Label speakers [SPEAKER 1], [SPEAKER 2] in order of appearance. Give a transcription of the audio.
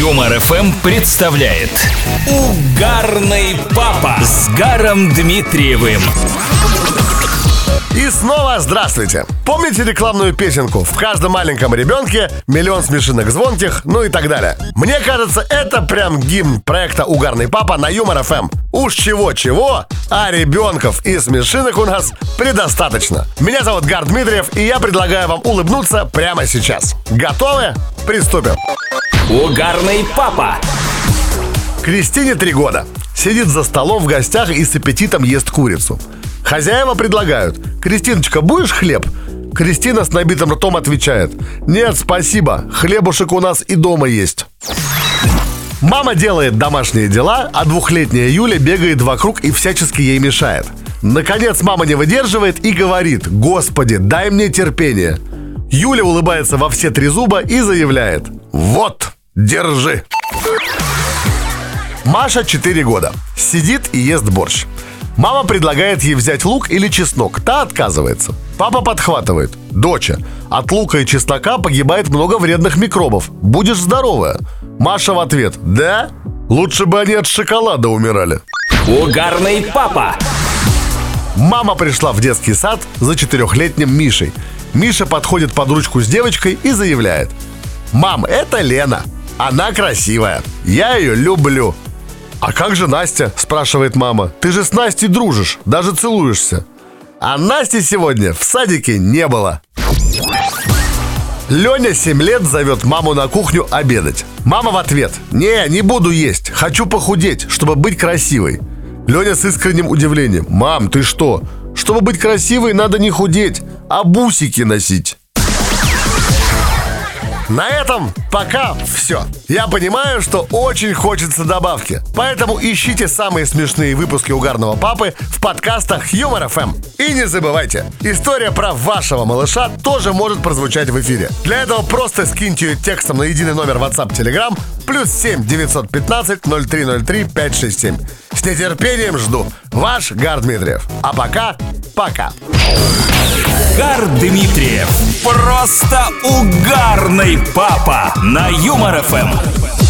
[SPEAKER 1] Юмор ФМ представляет Угарный папа с Гаром Дмитриевым.
[SPEAKER 2] И снова здравствуйте! Помните рекламную песенку «В каждом маленьком ребенке миллион смешинок звонких», ну и так далее? Мне кажется, это прям гимн проекта «Угарный папа» на Юмор ФМ. Уж чего-чего, а ребенков и смешинок у нас предостаточно. Меня зовут Гар Дмитриев, и я предлагаю вам улыбнуться прямо сейчас. Готовы? Приступим.
[SPEAKER 1] Угарный папа.
[SPEAKER 2] Кристине три года. Сидит за столом в гостях и с аппетитом ест курицу. Хозяева предлагают «Кристиночка, будешь хлеб?» Кристина с набитым ртом отвечает «Нет, спасибо, хлебушек у нас и дома есть». Мама делает домашние дела, а двухлетняя Юля бегает вокруг и всячески ей мешает. Наконец мама не выдерживает и говорит «Господи, дай мне терпение». Юля улыбается во все три зуба и заявляет «Вот, держи». Маша 4 года. Сидит и ест борщ. Мама предлагает ей взять лук или чеснок. Та отказывается. Папа подхватывает. Доча, от лука и чеснока погибает много вредных микробов. Будешь здоровая. Маша в ответ. Да? Лучше бы они от шоколада умирали.
[SPEAKER 1] Угарный папа.
[SPEAKER 2] Мама пришла в детский сад за четырехлетним Мишей. Миша подходит под ручку с девочкой и заявляет. Мам, это Лена. Она красивая. Я ее люблю. «А как же Настя?» – спрашивает мама. «Ты же с Настей дружишь, даже целуешься». А Насти сегодня в садике не было. Леня 7 лет зовет маму на кухню обедать. Мама в ответ. «Не, не буду есть. Хочу похудеть, чтобы быть красивой». Леня с искренним удивлением. «Мам, ты что? Чтобы быть красивой, надо не худеть, а бусики носить». На этом пока все. Я понимаю, что очень хочется добавки. Поэтому ищите самые смешные выпуски «Угарного папы» в подкастах Юмор ФМ. И не забывайте, история про вашего малыша тоже может прозвучать в эфире. Для этого просто скиньте ее текстом на единый номер WhatsApp Telegram плюс 7 915 0303 567. С нетерпением жду. Ваш Гар Дмитриев. А пока, пока.
[SPEAKER 1] Гар Дмитриев. Просто угарный папа на Юмор ФМ.